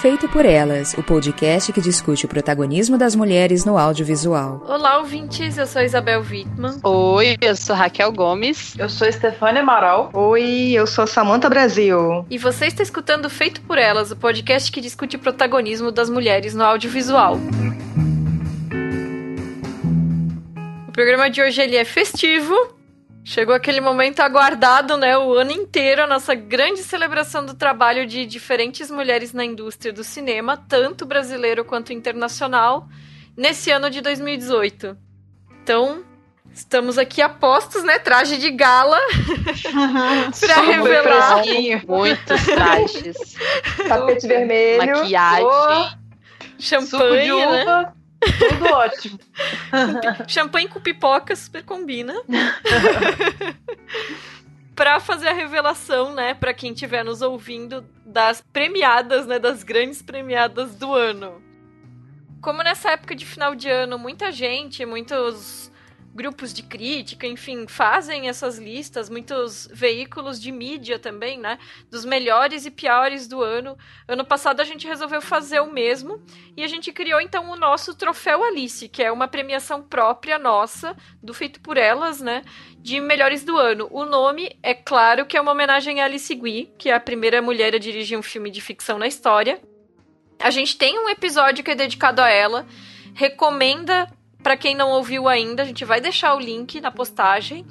Feito por Elas, o podcast que discute o protagonismo das mulheres no audiovisual. Olá, ouvintes, eu sou Isabel Wittmann. Oi, eu sou Raquel Gomes. Eu sou Stefania Amaral. Oi, eu sou Samanta Brasil. E você está escutando Feito por Elas, o podcast que discute o protagonismo das mulheres no audiovisual. O programa de hoje ele é festivo, Chegou aquele momento aguardado, né, o ano inteiro, a nossa grande celebração do trabalho de diferentes mulheres na indústria do cinema, tanto brasileiro quanto internacional, nesse ano de 2018. Então, estamos aqui a postos, né, traje de gala, para revelar. muitos trajes, tapete vermelho, maquiagem, champanhe, né? Tudo ótimo. Champanhe com pipoca super combina. para fazer a revelação, né, para quem estiver nos ouvindo das premiadas, né, das grandes premiadas do ano. Como nessa época de final de ano, muita gente, muitos grupos de crítica, enfim, fazem essas listas, muitos veículos de mídia também, né? Dos melhores e piores do ano. Ano passado a gente resolveu fazer o mesmo e a gente criou então o nosso Troféu Alice, que é uma premiação própria nossa, do Feito por Elas, né? De melhores do ano. O nome, é claro, que é uma homenagem a Alice Guy, que é a primeira mulher a dirigir um filme de ficção na história. A gente tem um episódio que é dedicado a ela recomenda para quem não ouviu ainda, a gente vai deixar o link na postagem.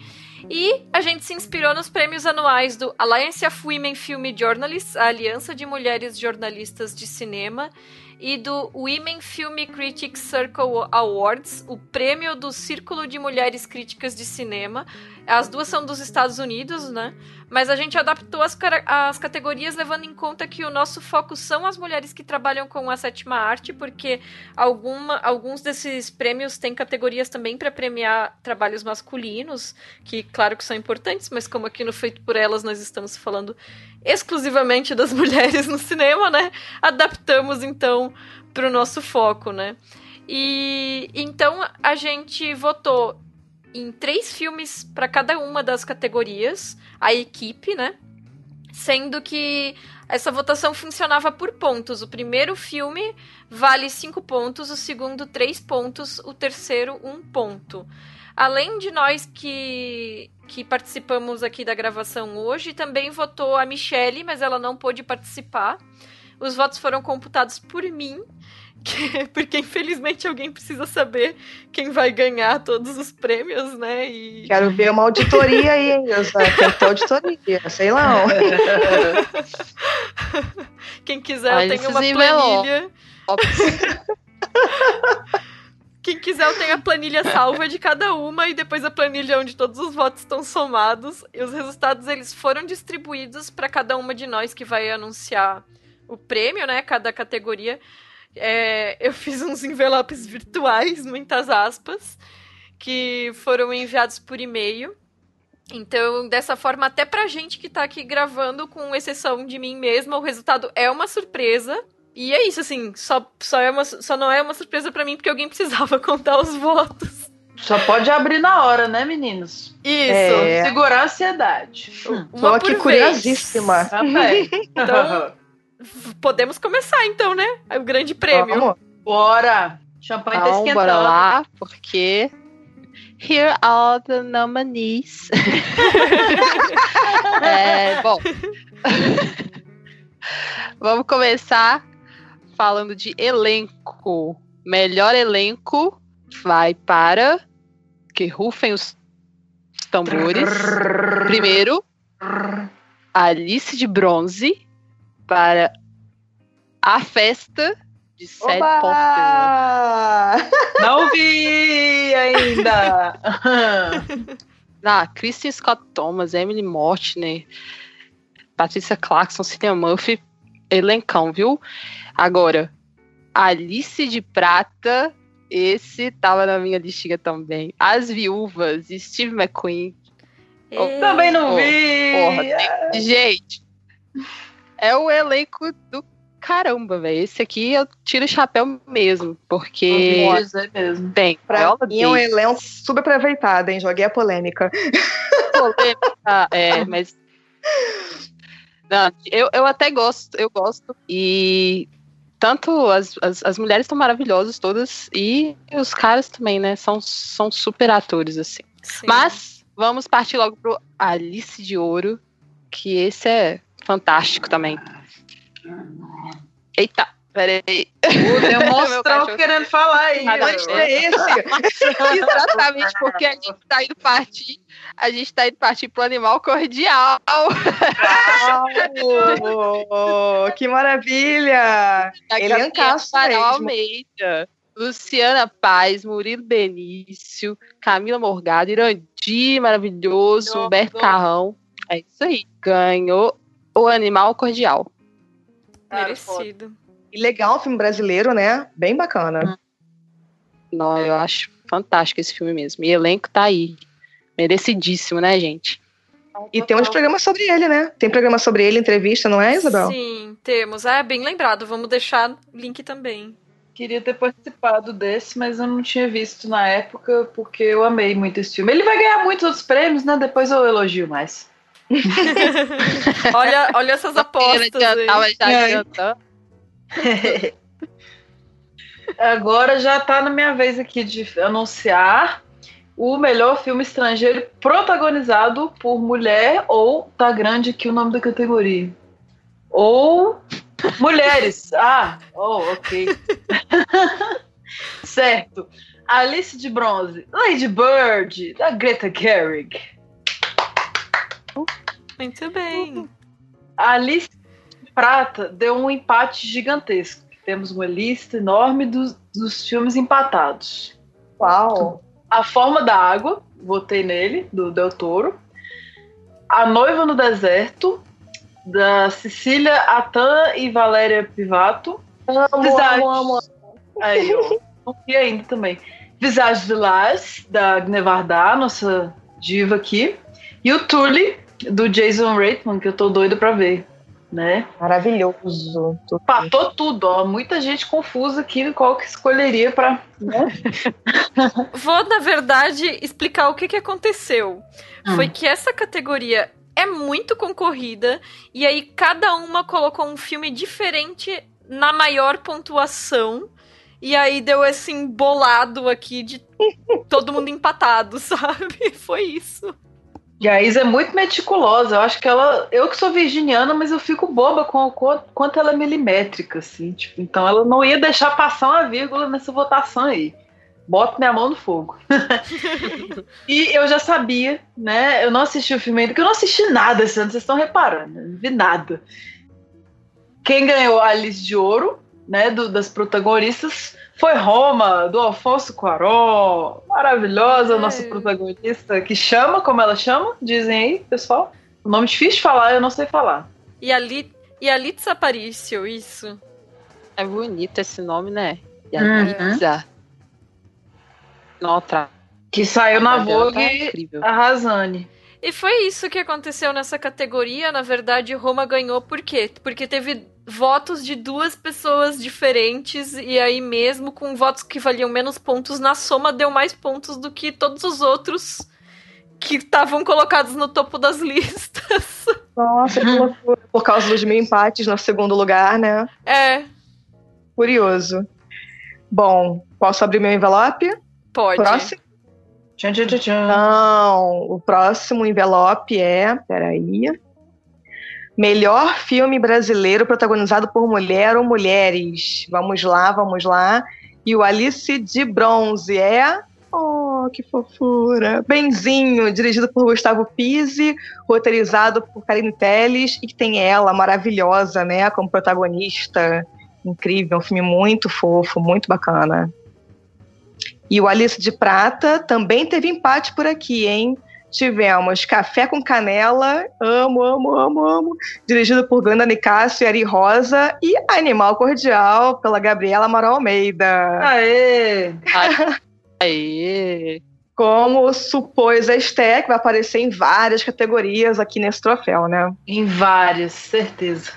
E a gente se inspirou nos prêmios anuais do Alliance of Women Film Journalists, a Aliança de Mulheres Jornalistas de Cinema, e do Women Film Critics Circle Awards, o prêmio do Círculo de Mulheres Críticas de Cinema. As duas são dos Estados Unidos, né? Mas a gente adaptou as, as categorias levando em conta que o nosso foco são as mulheres que trabalham com a sétima arte, porque alguma, alguns desses prêmios têm categorias também para premiar trabalhos masculinos, que claro que são importantes, mas como aqui no Feito por Elas nós estamos falando exclusivamente das mulheres no cinema, né? Adaptamos então para o nosso foco, né? E então a gente votou em três filmes para cada uma das categorias, a equipe, né? Sendo que essa votação funcionava por pontos. O primeiro filme vale cinco pontos, o segundo três pontos, o terceiro um ponto. Além de nós que, que participamos aqui da gravação hoje, também votou a Michelle, mas ela não pôde participar. Os votos foram computados por mim porque infelizmente alguém precisa saber quem vai ganhar todos os prêmios, né? E... Quero ver uma auditoria aí, hein? Quero ter auditoria, sei lá. quem quiser, eu tenho uma planilha. Quem quiser, eu tenho a planilha salva de cada uma e depois a planilha onde todos os votos estão somados. E os resultados eles foram distribuídos para cada uma de nós que vai anunciar o prêmio, né? Cada categoria é, eu fiz uns envelopes virtuais, muitas aspas, que foram enviados por e-mail. Então, dessa forma, até pra gente que tá aqui gravando, com exceção de mim mesma, o resultado é uma surpresa. E é isso, assim, só, só, é uma, só não é uma surpresa para mim porque alguém precisava contar os votos. Só pode abrir na hora, né, meninos? Isso. É. Segurar a ansiedade. Hum, Tô aqui curiosíssima. Também. Então, podemos começar então, né? O grande prêmio. Vamos. Bora! Champanhe tá esquentando. Bora lá, porque Here are the nominees. é, bom, vamos começar falando de elenco. Melhor elenco vai para que rufem os tambores. Primeiro, Alice de Bronze para a festa de Sally Potter. Não vi ainda! ah, Kristen Scott Thomas, Emily Mortimer, Patrícia Clarkson, Cillian Murphy, elencão, viu? Agora, Alice de Prata, esse tava na minha listinha também. As Viúvas, Steve McQueen. Oh, também não vi! Porra, tem... Gente, é o elenco do caramba, velho. Esse aqui eu tiro o chapéu mesmo, porque. Nossa, é mesmo. Tem. Pra mim é um elenco super aproveitado, hein? Joguei a polêmica. Polêmica, é, mas. Não, eu, eu até gosto, eu gosto. E tanto as, as, as mulheres estão maravilhosas todas, e os caras também, né? São, são super atores, assim. Sim. Mas vamos partir logo pro Alice de Ouro, que esse é fantástico também. Eita, peraí. O demonstrou querendo falar aí. Onde é esse? Exatamente, porque a gente tá indo partir. A gente tá indo partir pro animal cordial. Que maravilha! Ele é um caso Almeida. Luciana Paz, Murilo Benício, Camila Morgado, Irandi, maravilhoso, Humberto. Carrão. É isso aí. Ganhou o Animal Cordial. Merecido. E legal, filme brasileiro, né? Bem bacana. Não, eu acho fantástico esse filme mesmo. E elenco tá aí. Merecidíssimo, né, gente? E temos programa sobre ele, né? Tem programa sobre ele, entrevista, não é, Isabel? Sim, temos. Ah, é bem lembrado. Vamos deixar link também. Queria ter participado desse, mas eu não tinha visto na época, porque eu amei muito esse filme. Ele vai ganhar muitos outros prêmios, né? Depois eu elogio mais. olha, olha essas apostas. Já já. Agora já tá na minha vez aqui de anunciar o melhor filme estrangeiro protagonizado por mulher ou tá grande aqui o nome da categoria. Ou mulheres. Ah, oh, ok. certo. Alice de Bronze, Lady Bird, da Greta Gerwig. Muito bem. Alice de Prata deu um empate gigantesco. Temos uma lista enorme dos, dos filmes empatados. Uau! A Forma da Água, votei nele, do Del Toro. A Noiva no Deserto, da Cecília Atan e Valéria Pivato. Amo, Visage... amo, amo. Aí, ó. Não vi ainda também. Visage de Las, da Gnevardá, nossa diva aqui. E o Tully, do Jason Reitman, que eu tô doida pra ver. Né? Maravilhoso. Patou tudo, ó. Muita gente confusa aqui qual que escolheria pra. Né? Vou, na verdade, explicar o que, que aconteceu. Hum. Foi que essa categoria é muito concorrida e aí cada uma colocou um filme diferente na maior pontuação. E aí deu esse embolado aqui de todo mundo empatado, sabe? Foi isso. E a Isa é muito meticulosa. Eu acho que ela. Eu que sou virginiana, mas eu fico boba com o quanto ela é milimétrica, assim. Tipo, então ela não ia deixar passar uma vírgula nessa votação aí boto minha mão no fogo. e eu já sabia, né? Eu não assisti o filme ainda, porque eu não assisti nada esse ano, vocês estão reparando, não vi nada. Quem ganhou a Alice de Ouro, né, do, das protagonistas, foi Roma, do Alfonso Cuarón. Maravilhosa, a nossa protagonista, que chama, como ela chama? Dizem aí, pessoal. O nome difícil de falar, eu não sei falar. E a, Li, e a Litza Aparicio, isso. É bonito esse nome, né? E a uhum. Litza. Nota. Que saiu na Vogue tá arrasane. E foi isso que aconteceu nessa categoria. Na verdade, Roma ganhou por quê? Porque teve votos de duas pessoas diferentes, e aí, mesmo com votos que valiam menos pontos, na soma deu mais pontos do que todos os outros que estavam colocados no topo das listas. Nossa, que loucura. Por causa dos mil empates no segundo lugar, né? É. Curioso. Bom, posso abrir meu envelope? Pode. Próximo? Tchan, tchan, tchan. Não, o próximo envelope é. Peraí. Melhor filme brasileiro protagonizado por mulher ou mulheres. Vamos lá, vamos lá. E o Alice de Bronze é. Oh, que fofura! Benzinho, dirigido por Gustavo Pise, roteirizado por Karine Telles e que tem ela maravilhosa, né, como protagonista. Incrível, um filme muito fofo, muito bacana. E o Alice de Prata também teve empate por aqui, hein? Tivemos Café com Canela, amo, amo, amo, amo, dirigido por Glenda Nicásio e Ari Rosa, e Animal Cordial, pela Gabriela Amaral Almeida. Aê! Aê! Como supôs a Esté, que vai aparecer em várias categorias aqui nesse troféu, né? Em várias, certeza.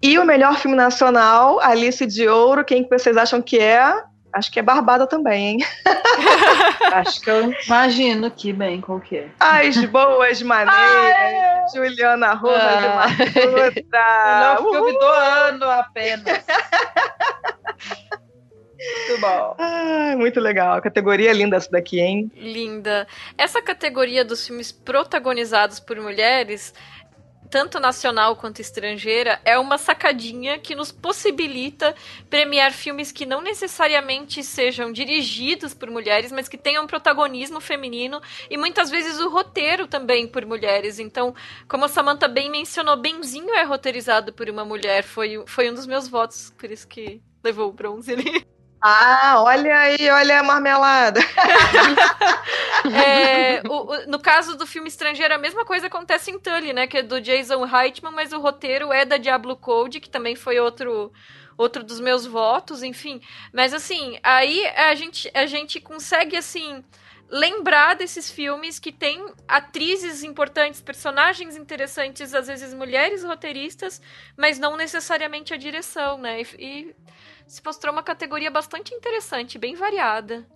E o melhor filme nacional, Alice de Ouro, quem que vocês acham que é? Acho que é Barbada também, hein? Acho que eu imagino que bem qual que é. As boas maneiras, Juliana Rosa Ah. de Matuta. Melhor filme do ano apenas. Muito bom. Ai, muito legal. Categoria linda essa daqui, hein? Linda. Essa categoria dos filmes protagonizados por mulheres, tanto nacional quanto estrangeira, é uma sacadinha que nos possibilita premiar filmes que não necessariamente sejam dirigidos por mulheres, mas que tenham protagonismo feminino e muitas vezes o roteiro também por mulheres. Então, como a Samantha bem mencionou, Benzinho é roteirizado por uma mulher, foi, foi um dos meus votos, por isso que levou o bronze ali. Ah, olha aí, olha a marmelada. É, o- o- no caso do filme estrangeiro, a mesma coisa acontece em Tully, né? Que é do Jason Reitman, mas o roteiro é da Diablo Code, que também foi outro outro dos meus votos, enfim. Mas assim, aí a gente, a gente consegue assim lembrar desses filmes que tem atrizes importantes, personagens interessantes, às vezes mulheres roteiristas, mas não necessariamente a direção, né? E, e se mostrou uma categoria bastante interessante, bem variada.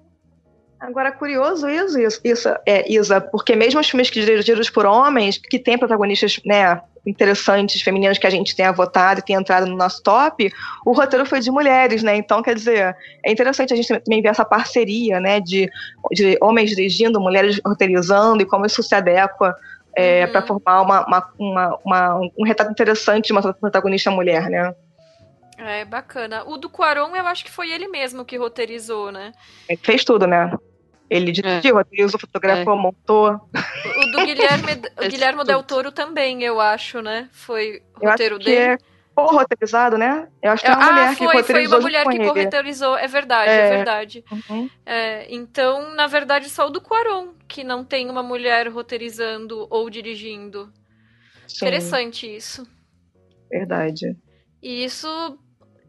Agora, curioso isso, isso, isso é, Isa, porque mesmo os filmes que dirigidos por homens, que têm protagonistas, né, interessantes, femininas que a gente tenha votado e tenha entrado no nosso top, o roteiro foi de mulheres, né? Então, quer dizer, é interessante a gente também ver essa parceria, né, de, de homens dirigindo, mulheres roteirizando e como isso se adequa é, para formar uma, uma, uma, uma- um retrato interessante de uma protagonista mulher, né? É, bacana. O do Quaron, eu acho que foi ele mesmo que roteirizou, né? Ele fez tudo, né? Ele dirigiu, roteirizou, fotografou, montou. O do Guilherme, o Guilherme Del Toro também, eu acho, né? Foi Eu roteiro que dele. é co-roteirizado, né? Eu acho que é uma ah, mulher que foi, foi roteirizou uma mulher que corretorizou, é verdade, é, É. verdade. Uhum. É, então, na verdade, só o do Quaron, que não tem uma mulher roteirizando ou dirigindo. Sim. Interessante isso. Verdade. E isso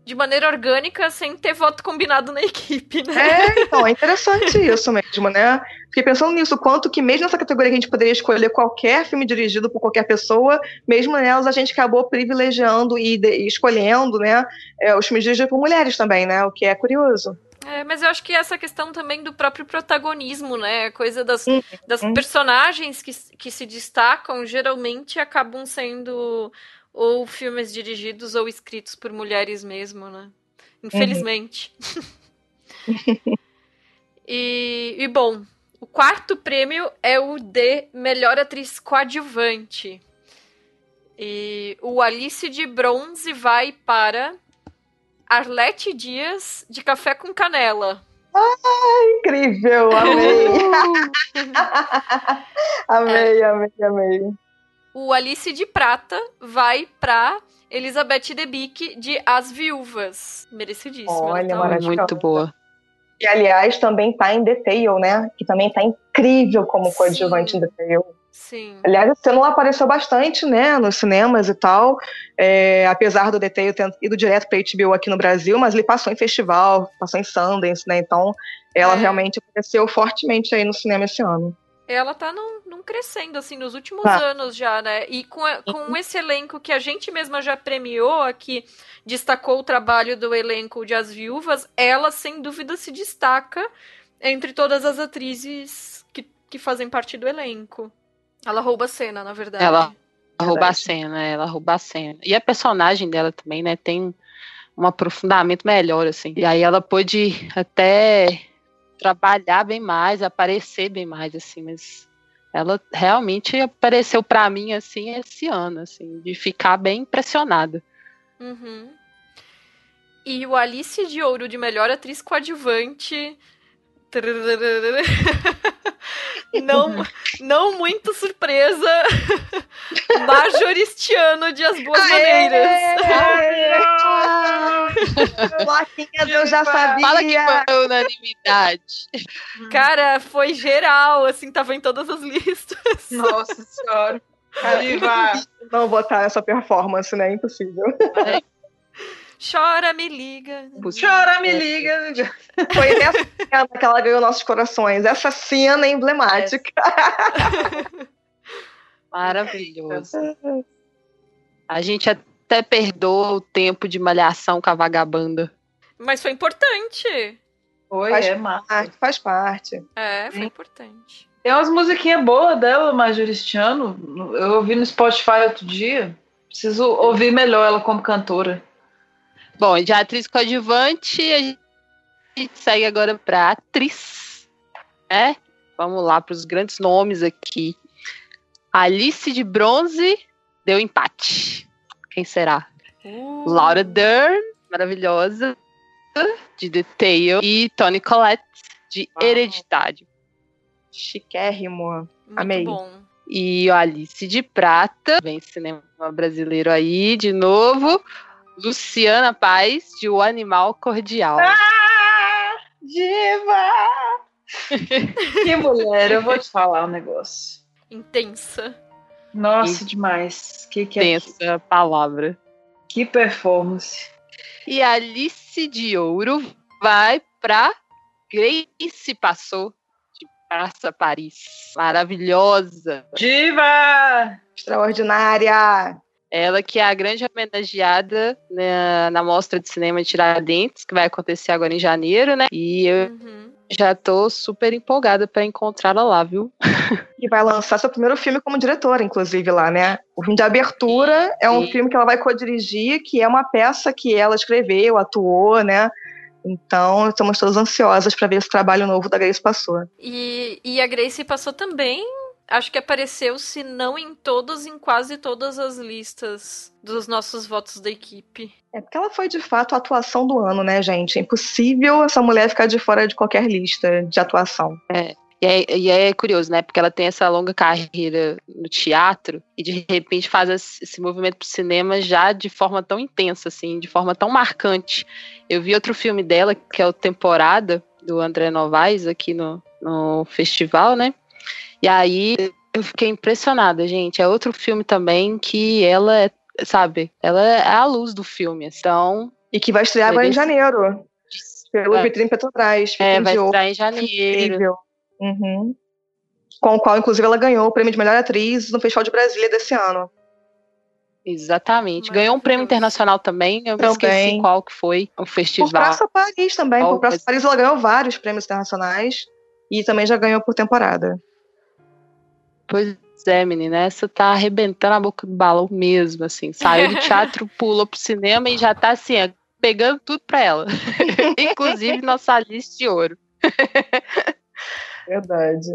de maneira orgânica, sem ter voto combinado na equipe, né? É, então, é interessante isso mesmo, né? Fiquei pensando nisso, quanto que mesmo nessa categoria que a gente poderia escolher qualquer filme dirigido por qualquer pessoa, mesmo nelas a gente acabou privilegiando e, de- e escolhendo, né, é, os filmes dirigidos por mulheres também, né? O que é curioso. É, mas eu acho que essa questão também do próprio protagonismo, né? Coisa das, Uhum. das personagens que, que se destacam geralmente acabam sendo ou filmes dirigidos ou escritos por mulheres mesmo, né? Infelizmente. e, e, bom, o quarto prêmio é o de melhor atriz coadjuvante. E o Alice de Bronze vai para Arlete Dias de Café com Canela. Ai, incrível, amei. amei, amei, amei. O Alice de Prata vai pra Elizabeth Debicki de As Viúvas. Merecidíssimo. ela Olha, tá maravilhosa. Muito boa. E, aliás, também tá em The Tale, né? Que também tá incrível como coadjuvante em The Tale. Sim. Aliás, ano ela apareceu bastante, né, nos cinemas e tal, é, apesar do The Tale ter ido direto pra HBO aqui no Brasil, mas ele passou em festival, passou em Sundance, né, então ela É. realmente apareceu fortemente aí no cinema esse ano. Ela tá num, num crescendo, assim, nos últimos Tá. anos já, né? E com, com esse elenco que a gente mesma já premiou aqui, destacou o trabalho do elenco de As Viúvas, ela, sem dúvida, se destaca entre todas as atrizes que, que fazem parte do elenco. Ela rouba a cena, na verdade. Ela rouba a cena, ela rouba a cena. E a personagem dela também, né, tem um aprofundamento melhor, assim. E aí ela pôde até trabalhar bem mais, aparecer bem mais, assim, mas ela realmente apareceu pra mim, assim, esse ano, assim, de ficar bem impressionada. Uhum. E o Alice de Ouro de melhor atriz coadjuvante. Não, não muito surpresa. Majoristiano de As Boas Maneiras. Plaquinhas eu já sabia. Fala que foi unanimidade. Cara, foi geral, assim, tava em todas as listas. Nossa senhora. Viva! Não botar essa performance, né? Impossível. Chora, me liga. Chora, me liga. Foi nessa cena que ela ganhou nossos corações. Essa cena é emblemática. Maravilhoso. A gente até perdoa o tempo de malhação com a vagabanda. Mas foi importante. Foi, Faz é massa. parte, faz parte. É, foi importante. Tem umas musiquinhas boas dela, Majoristiano. Eu ouvi no Spotify outro dia. Preciso ouvir melhor ela como cantora. Bom, de atriz coadjuvante, a gente segue agora pra atriz. Né? Vamos lá para os grandes nomes aqui. Alice de Bronze deu empate. Quem será? Uh. Laura Dern, maravilhosa, de The Tale. E Toni Collette, de Hereditário. Chiquérrimo. Muito Amei. bom. E o Alice de Prata, vem cinema brasileiro aí de novo. Luciana Paz, de O Animal Cordial. Ah, diva! que mulher, eu vou te falar um negócio. Intensa. Nossa, E- demais. Que que é Tem essa palavra. Que performance. E a Alice de Ouro vai pra Grace Passou, de Praça Paris. Maravilhosa. Diva! Extraordinária. Ela que é a grande homenageada na, na Mostra de Cinema de Tiradentes, que vai acontecer agora em janeiro, né? E eu Uhum. Já tô super empolgada pra encontrá-la lá, viu? E vai lançar seu primeiro filme como diretora, inclusive, lá, né? O filme de abertura é um Sim. filme que ela vai co-dirigir, que é uma peça que ela escreveu, atuou, né? Então, estamos todas ansiosas para ver esse trabalho novo da Grace Passou. E, e a Grace passou também. Acho que apareceu, se não em todas, em quase todas as listas dos nossos votos da equipe. É porque ela foi, de fato, a atuação do ano, né, gente? É impossível essa mulher ficar de fora de qualquer lista de atuação. E é, e é curioso, né? Porque ela tem essa longa carreira no teatro e de repente faz esse esse movimento pro cinema já de forma tão intensa, assim, de forma tão marcante. Eu vi outro filme dela, que é o Temporada, do André Novaes, aqui no, no festival, né? E aí eu fiquei impressionada, gente. É outro filme também que ela é, sabe, ela é a luz do filme. Então, E que vai estrear agora em janeiro, pelo É. Vitrine Petrobras. é, vai estar em janeiro. Incrível. Uhum. Com o qual, inclusive, ela ganhou o prêmio de melhor atriz no Festival de Brasília desse ano. Exatamente. Ganhou um prêmio internacional também. Eu me esqueci Também. qual que foi. O Por festival. Praça Paris também. Qual Por Praça? Paris ela ganhou vários prêmios internacionais. E também já ganhou por temporada. Pois é, menina, essa tá arrebentando a boca do balão mesmo, assim. Saiu do teatro, pulou pro cinema e já tá assim, ó, pegando tudo pra ela. Inclusive nossa lista de ouro. Verdade.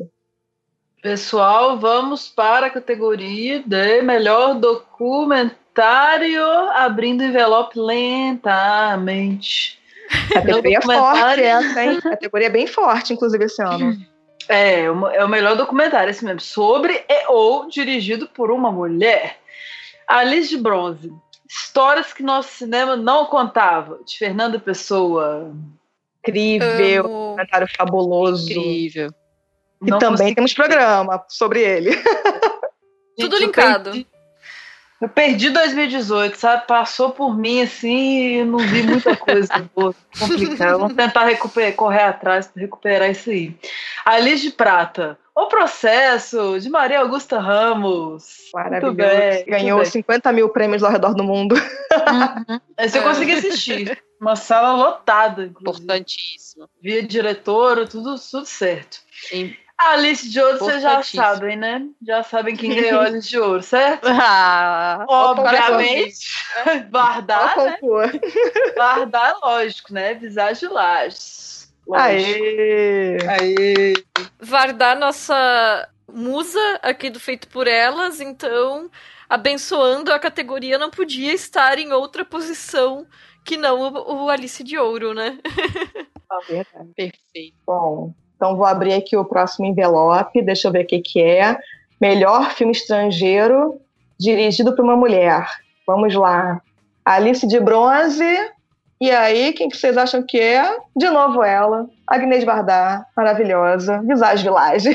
Pessoal, vamos para a categoria de melhor documentário, abrindo o envelope lentamente. Categoria forte essa, hein? Categoria bem forte, inclusive, esse ano. É, o- é o melhor documentário, esse mesmo. Sobre e ou dirigido por uma mulher. Alice de Bronze. Histórias que nosso cinema não contava. De Fernanda Pessoa. Incrível. Amo. Documentário fabuloso. Incrível. E Não também consegui- temos programa sobre ele. Tudo Gente, linkado. perdi- Eu perdi 2018, sabe? Passou por mim assim e não vi muita coisa. Pô, complicado. Vamos tentar recuperar, correr atrás para recuperar isso aí. Alice de Prata. O processo de Maria Augusta Ramos. Maravilhoso. Muito bem, muito Ganhou bem. 50 mil prêmios ao redor do mundo. Esse eu consegui assistir. Uma sala lotada, inclusive. Importantíssimo. Via diretora, tudo, tudo certo. Im- A Alice de Ouro, vocês já sabem, né? Já sabem quem ganhou a Alice de Ouro, certo? Ah, Obviamente, Bardar, Qual né? Bardar, lógico, né? Visage Lages. Aê! Aê! Vardar nossa musa aqui do Feito por Elas, então, abençoando a categoria, não podia estar em outra posição que não o, o Alice de Ouro, né? Ah, verdade. Perfeito. Bom, então vou abrir aqui o próximo envelope, deixa eu ver o que, que é. Melhor filme estrangeiro dirigido por uma mulher. Vamos lá. Alice de Bronze. E aí, quem que vocês acham que é? De novo ela, Agnès Varda, maravilhosa. Visage Village.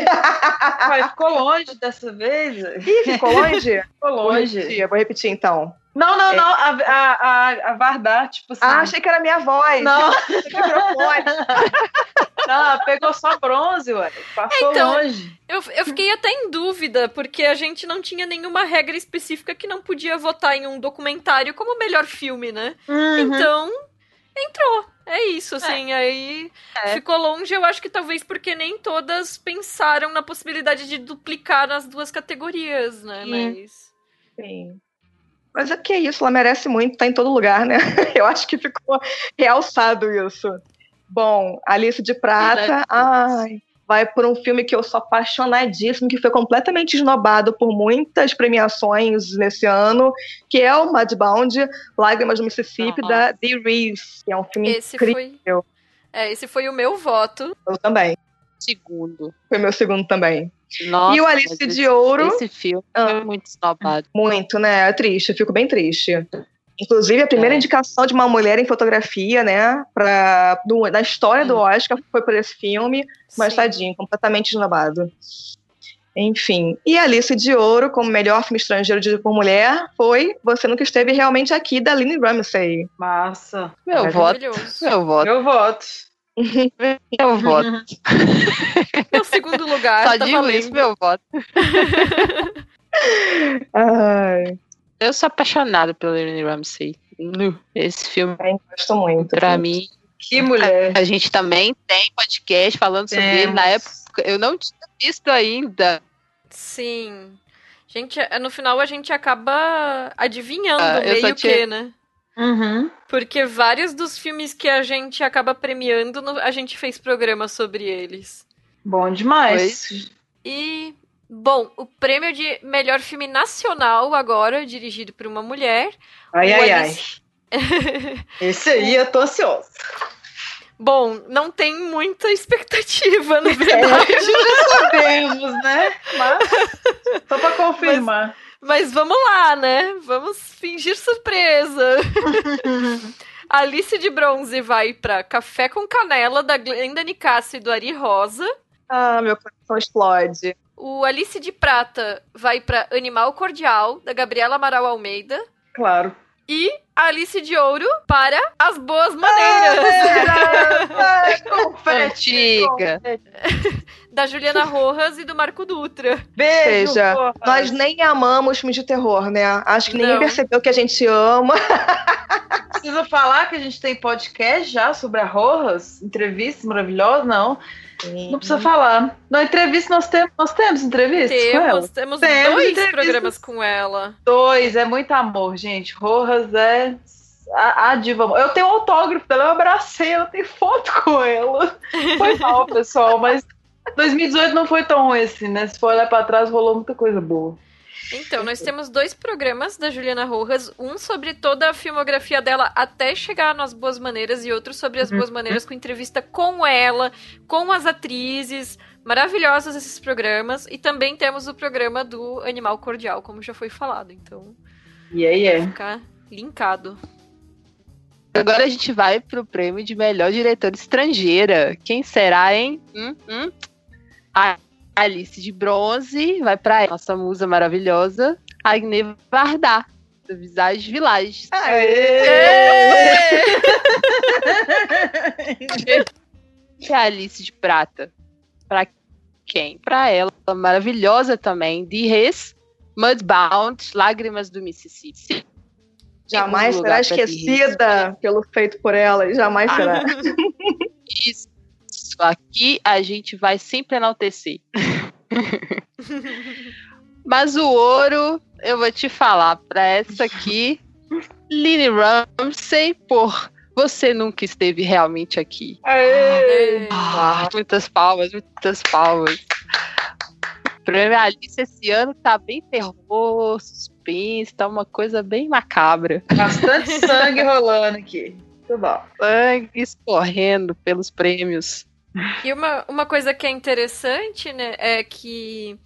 Ai, ficou longe dessa vez. Ih, ficou longe? Ficou Vou longe. repetir, vou repetir então. Não, não, É. não. A, a, a, a Vardar, tipo assim. Ah, achei que era minha voz. Não. microfone. Não, pegou só bronze, ué. Passou Então, longe. Eu, eu fiquei até em dúvida, porque a gente não tinha nenhuma regra específica que não podia votar em um documentário como melhor filme, né? Uhum. Então, entrou. É isso, assim, aí É. ficou longe, eu acho que talvez porque nem todas pensaram na possibilidade de duplicar nas duas categorias, né? Sim. Mas. Sim. Mas é que é isso, ela merece muito, tá em todo lugar, né? Eu acho que ficou realçado isso. Bom, Alice de Prata, ai, vai por um filme que eu sou apaixonadíssimo, que foi completamente esnobado por muitas premiações nesse ano, que é o Mudbound, Lágrimas do Mississippi, da Dee Reeves, que é um filme Esse foi- incrível. É, esse foi o meu voto. Eu também. Segundo. Foi meu segundo também. Nossa, e o Alice de esse- Ouro. Esse filme foi muito snobado. Muito, né? É triste, eu fico bem triste. Inclusive, a primeira É. indicação de uma mulher em fotografia, né? Pra, do- na história do Oscar foi por esse filme, mas Sim. tadinho, completamente esnobado. Enfim. E Alice de Ouro, como melhor filme estrangeiro dirigido por mulher, foi Você Nunca Esteve Realmente Aqui, da Lynn Ramsey. Massa. Meu voto. Meu voto. Eu voto. Meu voto. Lugar, Só tá digo valendo. isso, meu voto. Ai, Eu sou apaixonada pela Lynn Ramsey. Esse filme, também gosto muito. pra mim, Que mulher. a gente também tem podcast falando sobre ele. Na época, eu não tinha visto ainda. Sim. Gente, é- no final a gente acaba adivinhando Ah, eu meio tinha- que, né? Uhum. Porque vários dos filmes que a gente acaba premiando, a gente fez programa sobre eles. Bom demais. E, bom, o prêmio de melhor filme nacional agora, dirigido por uma mulher. Ai, ai, ai. Alice- Esse aí eu tô ansiosa. Bom, não tem muita expectativa, na É, verdade. já sabemos, né? Mas, só pra confirmar. Mas vamos lá, né? Vamos fingir surpresa. Alice de Bronze vai pra Café com Canela, da Glenda Nicasio e do Ari Rosa. Ah, meu coração explode. O Alice de Prata vai pra Animal Cordial, da Gabriela Amaral Almeida. Claro. E Alice de Ouro para As Boas Maneiras, Ai, confete. Antiga. da Juliana Rojas e do Marco Dutra. Beijo, Seja, porra. nós nem amamos filmes de terror, né? Acho que ninguém Não. percebeu que a gente ama. Preciso falar que a gente tem podcast já sobre a Rojas? Entrevista maravilhosa? Não. Não precisa falar. Na entrevista nós temos, nós temos entrevista com ela? Temos, temos Temos dois entrevistas. programas com ela. Dois, é muito amor, gente. Rojas é a, a diva. Eu tenho autógrafo dela, eu abracei, eu tenho foto com ela. Foi mal, pessoal, mas 2018 não foi tão ruim assim, né? Se for olhar pra trás, rolou muita coisa boa. Então, nós temos dois programas da Juliana Rojas, um sobre toda a filmografia dela até chegar nas Boas Maneiras e outro sobre as Boas Maneiras com entrevista com ela, com as atrizes. Maravilhosos esses programas. E também temos o programa do Animal Cordial, como já foi falado. Então, E aí é. ficar linkado. Agora a gente vai pro prêmio de melhor diretora estrangeira. Quem será, hein? Hum, hum? A Alice de Bronze vai pra nossa musa maravilhosa, Agne Varda, do Visage Village. E a Alice de Prata. Pra quem? Pra ela, maravilhosa também, de Res, Mudbound, Lágrimas do Mississippi. Jamais será esquecida pelo feito por ela. Jamais será. Isso. Aqui a gente vai sempre enaltecer. Mas o ouro, eu vou te falar, pra essa aqui, Lily Ramsey, por Você Nunca Esteve Realmente Aqui. Aê! Ah, muitas palmas, muitas palmas. O prêmio Alice esse ano tá bem terror, suspense, tá uma coisa bem macabra. Bastante sangue rolando aqui. Muito bom. Sangue escorrendo pelos prêmios. E uma, uma coisa que é interessante, né, é que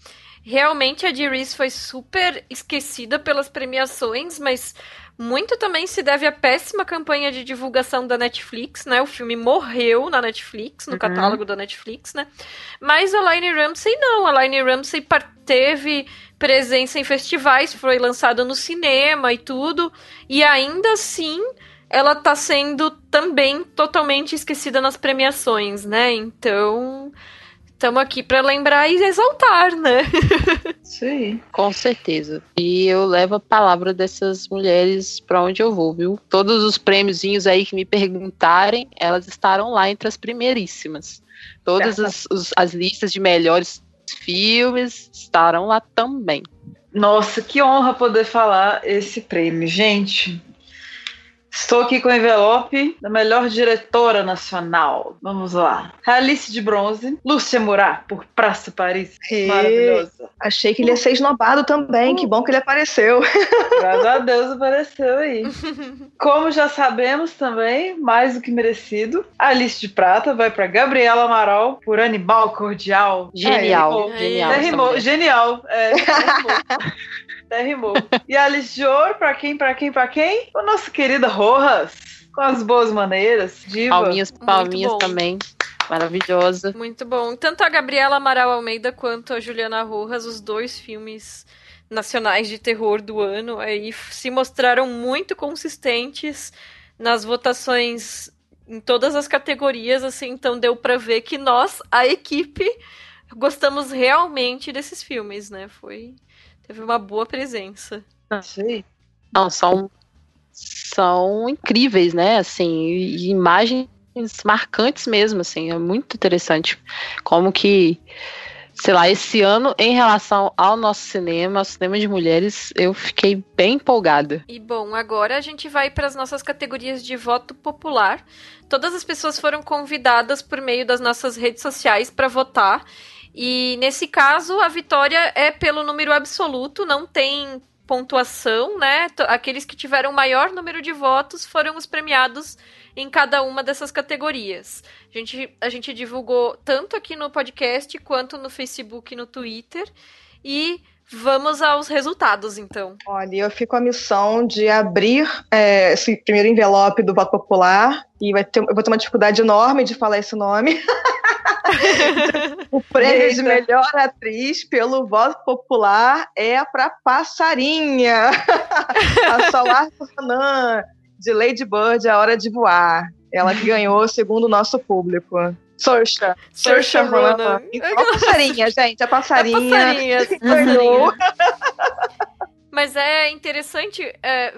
realmente a Dee Reese foi super esquecida pelas premiações, mas muito também se deve à péssima campanha de divulgação da Netflix, né? O filme morreu na Netflix, no uhum. catálogo da Netflix, né? Mas a Line Ramsey não. A Line Ramsey teve presença em festivais, foi lançada no cinema e tudo, e ainda assim ela tá sendo também totalmente esquecida nas premiações, né? Então, estamos aqui para lembrar e exaltar, né? Sim. Com certeza. E eu levo a palavra dessas mulheres para onde eu vou, viu? Todos os prêmiozinhos aí que me perguntarem, elas estarão lá entre as primeiríssimas. Todas as, os, as listas de melhores filmes estarão lá também. Nossa, que honra poder falar esse prêmio, gente. Estou aqui com o envelope da melhor diretora nacional. Vamos lá. Alice de Bronze, Lúcia Murat, por Praça Paris. E... Maravilhosa. Achei que ele ia ser esnobado também. Uh. Que bom que ele apareceu. Graças a Deus apareceu aí. Como já sabemos também, mais do que merecido, Alice de Prata vai para Gabriela Amaral por Animal Cordial. Genial. É, genial. Rimou. Genial. É, Até rimou. E Alice de Ouro, pra quem, pra quem, pra quem? O nosso querido Rojas, com as boas maneiras, diva. Palminhas, palminhas também. Maravilhosa. Muito bom. Tanto a Gabriela Amaral Almeida quanto a Juliana Rojas, os dois filmes nacionais de terror do ano, aí se mostraram muito consistentes nas votações em todas as categorias, assim, então deu para ver que nós, a equipe, gostamos realmente desses filmes, né? Foi teve uma boa presença. Sim. Não, são, são incríveis, né? Assim, imagens marcantes mesmo, assim, é muito interessante como que sei lá, esse ano, em relação ao nosso cinema, ao cinema de mulheres, eu fiquei bem empolgada. E bom, agora a gente vai para as nossas categorias de voto popular. Todas as pessoas foram convidadas por meio das nossas redes sociais para votar. E nesse caso, a vitória é pelo número absoluto, não tem pontuação, né? Aqueles que tiveram maior número de votos foram os premiados em cada uma dessas categorias. A gente, a gente divulgou tanto aqui no podcast quanto no Facebook e no Twitter. E Vamos aos resultados, então. Olha, eu fico com a missão de abrir é, esse primeiro envelope do voto popular e vai ter, eu vou ter uma dificuldade enorme de falar esse nome. o prêmio de melhor atriz pelo voto popular é para Passarinha, a Solar Fernand, de Lady Bird, A Hora de Voar. Ela que ganhou segundo o nosso público. Sorcha. Sorcha Ronan. A passarinha, gente. A passarinha. A passarinha. passarinha. Mas é interessante, é,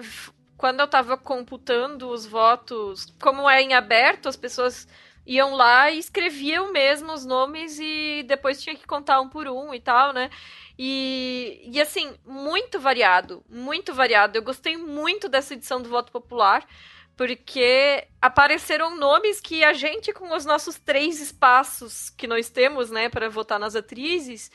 quando eu tava computando os votos, como é em aberto, as pessoas iam lá e escreviam mesmo os nomes e depois tinha que contar um por um e tal, né? E, e assim, muito variado, muito variado. Eu gostei muito dessa edição do voto popular porque apareceram nomes que a gente, com os nossos três espaços que nós temos, né, para votar nas atrizes,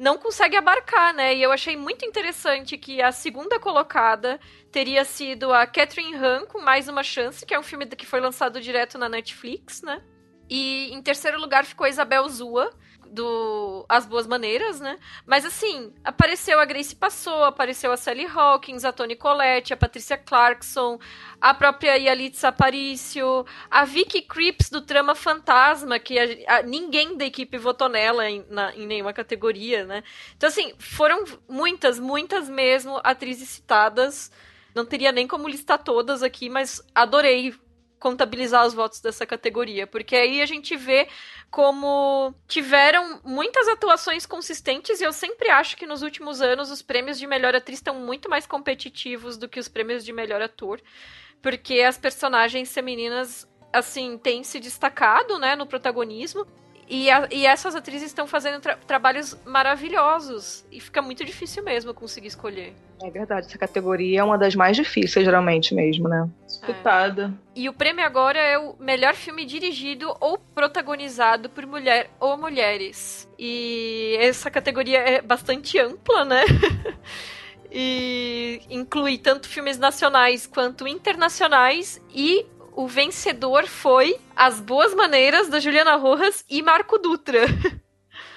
não consegue abarcar, né? E eu achei muito interessante que a segunda colocada teria sido a Catherine Han com Mais Uma Chance, que é um filme que foi lançado direto na Netflix, né? E em terceiro lugar ficou Isabel Zua, do As Boas Maneiras, né? Mas assim, apareceu a Grace Passou, apareceu a Sally Hawkins, a Toni Collette, a Patricia Clarkson, a própria Yalitza Aparicio, a Vicky Creeps do Trama Fantasma, que a, a, ninguém da equipe votou nela em, na, em nenhuma categoria, né? Então assim, foram muitas, muitas mesmo atrizes citadas. Não teria nem como listar todas aqui, mas adorei contabilizar os votos dessa categoria, porque aí a gente vê como tiveram muitas atuações consistentes e eu sempre acho que nos últimos anos os prêmios de melhor atriz estão muito mais competitivos do que os prêmios de melhor ator, porque as personagens femininas assim têm se destacado, né, no protagonismo e, a, e essas atrizes estão fazendo tra trabalhos maravilhosos. E fica muito difícil mesmo conseguir escolher. É verdade, essa categoria é uma das mais difíceis, geralmente mesmo, né? Disputada. É. E o prêmio agora é o melhor filme dirigido ou protagonizado por mulher ou mulheres. E essa categoria é bastante ampla, né? E inclui tanto filmes nacionais quanto internacionais. E o vencedor foi As Boas Maneiras, da Juliana Rojas e Marco Dutra.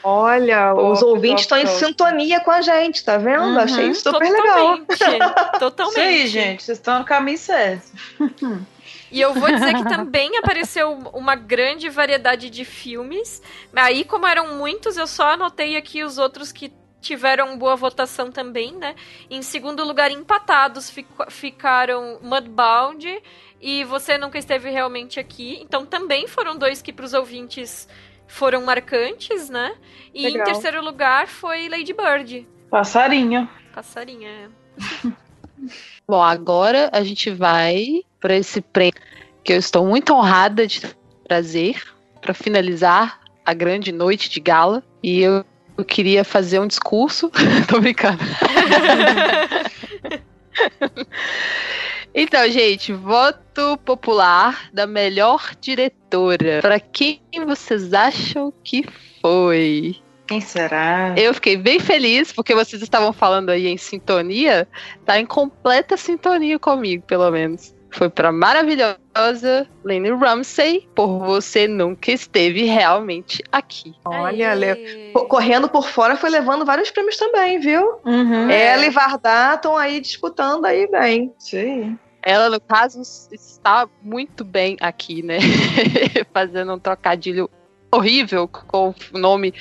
Olha, Pô, os ouvintes estão em top. sintonia com a gente, tá vendo? Uhum, Achei isso super legal. Totalmente. Totalmente. Isso aí, gente. Vocês estão no caminho certo. E eu vou dizer que também apareceu uma grande variedade de filmes. Aí, como eram muitos, eu só anotei aqui os outros que tiveram boa votação também, né? Em segundo lugar, empatados fico- ficaram Mudbound e Você Nunca Esteve Realmente Aqui. Então também foram dois que para os ouvintes foram marcantes, né? E Legal. em terceiro lugar foi Lady Bird. Passarinho. Passarinha. Bom, agora a gente vai para esse prêmio que eu estou muito honrada de trazer para finalizar a grande noite de gala. E eu, eu queria fazer um discurso. Tô brincando. Então, gente, voto popular da melhor diretora. Para quem vocês acham que foi? Quem será? Eu fiquei bem feliz porque vocês estavam falando aí em sintonia, tá em completa sintonia comigo, pelo menos. Foi pra maravilhosa Lane Ramsey, por você nunca esteve realmente aqui. Olha, Le- co- correndo por fora foi levando vários prêmios também, viu? Uhum. Ela e Vardar estão aí disputando aí bem. Sim. Ela, no caso, está muito bem aqui, né? Fazendo um trocadilho horrível com o nome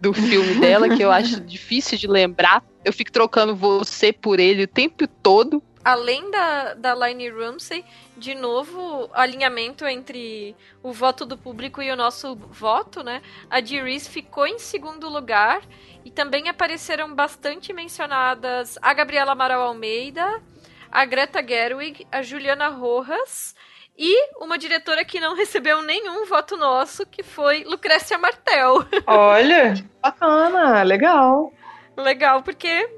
do filme dela, que eu acho difícil de lembrar. Eu fico trocando você por ele o tempo todo. Além da, da Line Ramsey, de novo, alinhamento entre o voto do público e o nosso voto, né? A Dee Reese ficou em segundo lugar e também apareceram bastante mencionadas a Gabriela Amaral Almeida, a Greta Gerwig, a Juliana Rojas e uma diretora que não recebeu nenhum voto nosso, que foi Lucrécia Martel. Olha. Bacana, legal. Legal, porque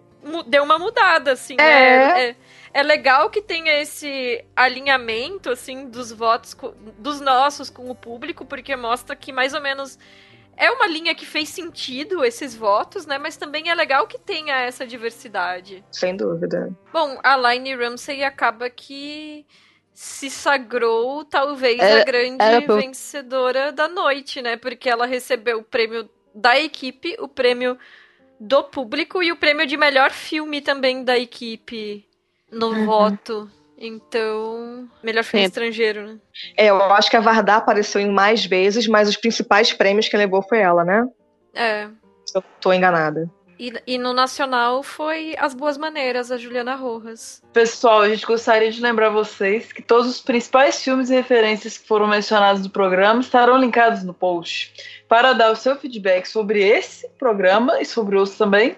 deu uma mudada, assim, É. né? É, é legal que tenha esse alinhamento, assim, dos votos, dos nossos com o público, porque mostra que mais ou menos é uma linha que fez sentido esses votos, né? Mas também é legal que tenha essa diversidade. Sem dúvida. Bom, a Line Ramsey acaba que se sagrou talvez Era- a grande vencedora da noite, né? Porque ela recebeu o prêmio da equipe, o prêmio do público e o prêmio de melhor filme também da equipe no Uhum. voto. Então, melhor filme Sim. estrangeiro, né? É, eu acho que a Vardar apareceu em mais vezes, mas os principais prêmios que levou foi ela, né? É. Se eu tô enganada. E, e no nacional foi As Boas Maneiras, a Juliana Rojas. Pessoal, a gente gostaria de lembrar vocês que todos os principais filmes e referências que foram mencionados no programa estarão linkados no post. Para dar o seu feedback sobre esse programa e sobre outros também,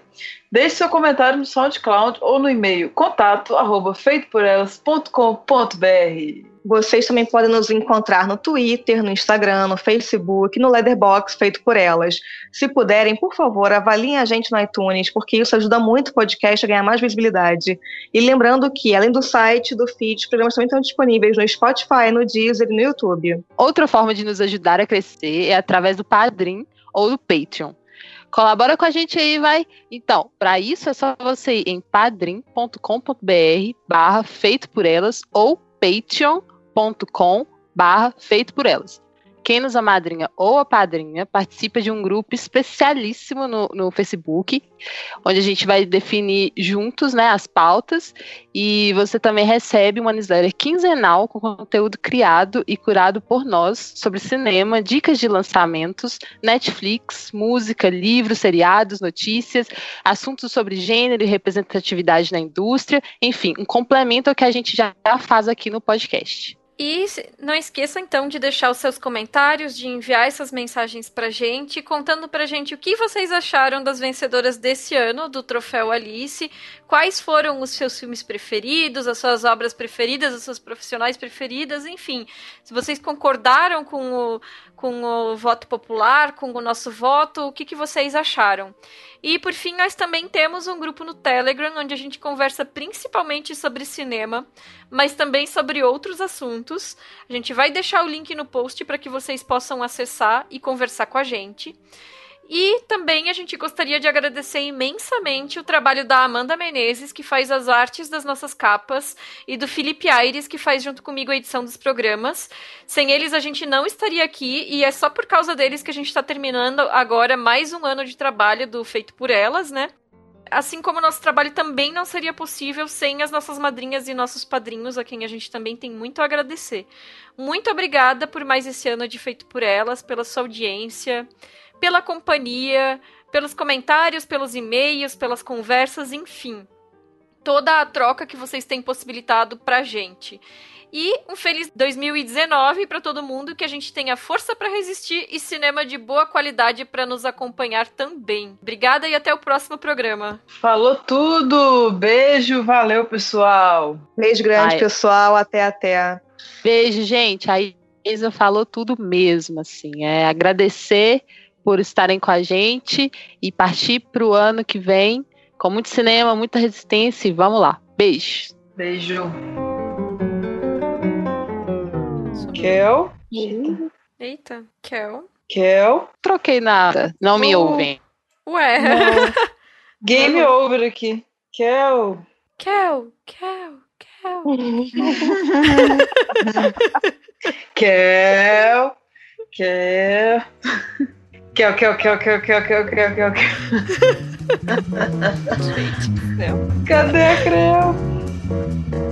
deixe seu comentário no SoundCloud ou no e-mail contato arroba feitoporelas.com.br. Vocês também podem nos encontrar no Twitter, no Instagram, no Facebook, no Leatherbox Feito por Elas. Se puderem, por favor, avaliem a gente no iTunes, porque isso ajuda muito o podcast a ganhar mais visibilidade. E lembrando que, além do site, do feed, os programas também estão disponíveis no Spotify, no Deezer e no YouTube. Outra forma de nos ajudar a crescer é através do Padrim ou do Patreon. Colabora com a gente aí, vai. Então, para isso é só você ir em padrim.com.br barra feito por elas ou patreon.com barra feito por elas. Quem nos amadrinha ou apadrinha participa de um grupo especialíssimo no, no Facebook, onde a gente vai definir juntos né, as pautas e você também recebe uma newsletter quinzenal com conteúdo criado e curado por nós sobre cinema, dicas de lançamentos, Netflix, música, livros, seriados, notícias, assuntos sobre gênero e representatividade na indústria, enfim, um complemento ao que a gente já faz aqui no podcast. E não esqueça então de deixar os seus comentários, de enviar essas mensagens pra gente, contando pra gente o que vocês acharam das vencedoras desse ano do Troféu Alice, quais foram os seus filmes preferidos, as suas obras preferidas, as suas profissionais preferidas, enfim. Se vocês concordaram com o, com o voto popular, com o nosso voto, o que, que vocês acharam? E por fim, nós também temos um grupo no Telegram onde a gente conversa principalmente sobre cinema, mas também sobre outros assuntos. A gente vai deixar o link no post para que vocês possam acessar e conversar com a gente. E também a gente gostaria de agradecer imensamente o trabalho da Amanda Menezes, que faz as artes das nossas capas, e do Felipe Aires, que faz junto comigo a edição dos programas. Sem eles a gente não estaria aqui, e é só por causa deles que a gente está terminando agora mais um ano de trabalho do Feito por Elas, né? Assim como o nosso trabalho também não seria possível sem as nossas madrinhas e nossos padrinhos, a quem a gente também tem muito a agradecer. Muito obrigada por mais esse ano de Feito por Elas, pela sua audiência pela companhia, pelos comentários, pelos e-mails, pelas conversas, enfim. Toda a troca que vocês têm possibilitado pra gente. E um feliz 2019 para todo mundo, que a gente tenha força para resistir e cinema de boa qualidade para nos acompanhar também. Obrigada e até o próximo programa. Falou tudo. Beijo, valeu, pessoal. Beijo grande, Ai. pessoal. Até até. Beijo, gente. A Isa falou tudo mesmo, assim. É agradecer por estarem com a gente e partir para o ano que vem com muito cinema, muita resistência e vamos lá. Beijo. Beijo. Kel. Eita, Kel. Kel. Troquei nada. Não me uh. ouvem. Ué. Não. Game over aqui. Kel. Kel, Kel, Kel. Kel. Kel. Quer, quer, quer, quer, quer, quer, quer, quer. Gente, Cadê a Creu?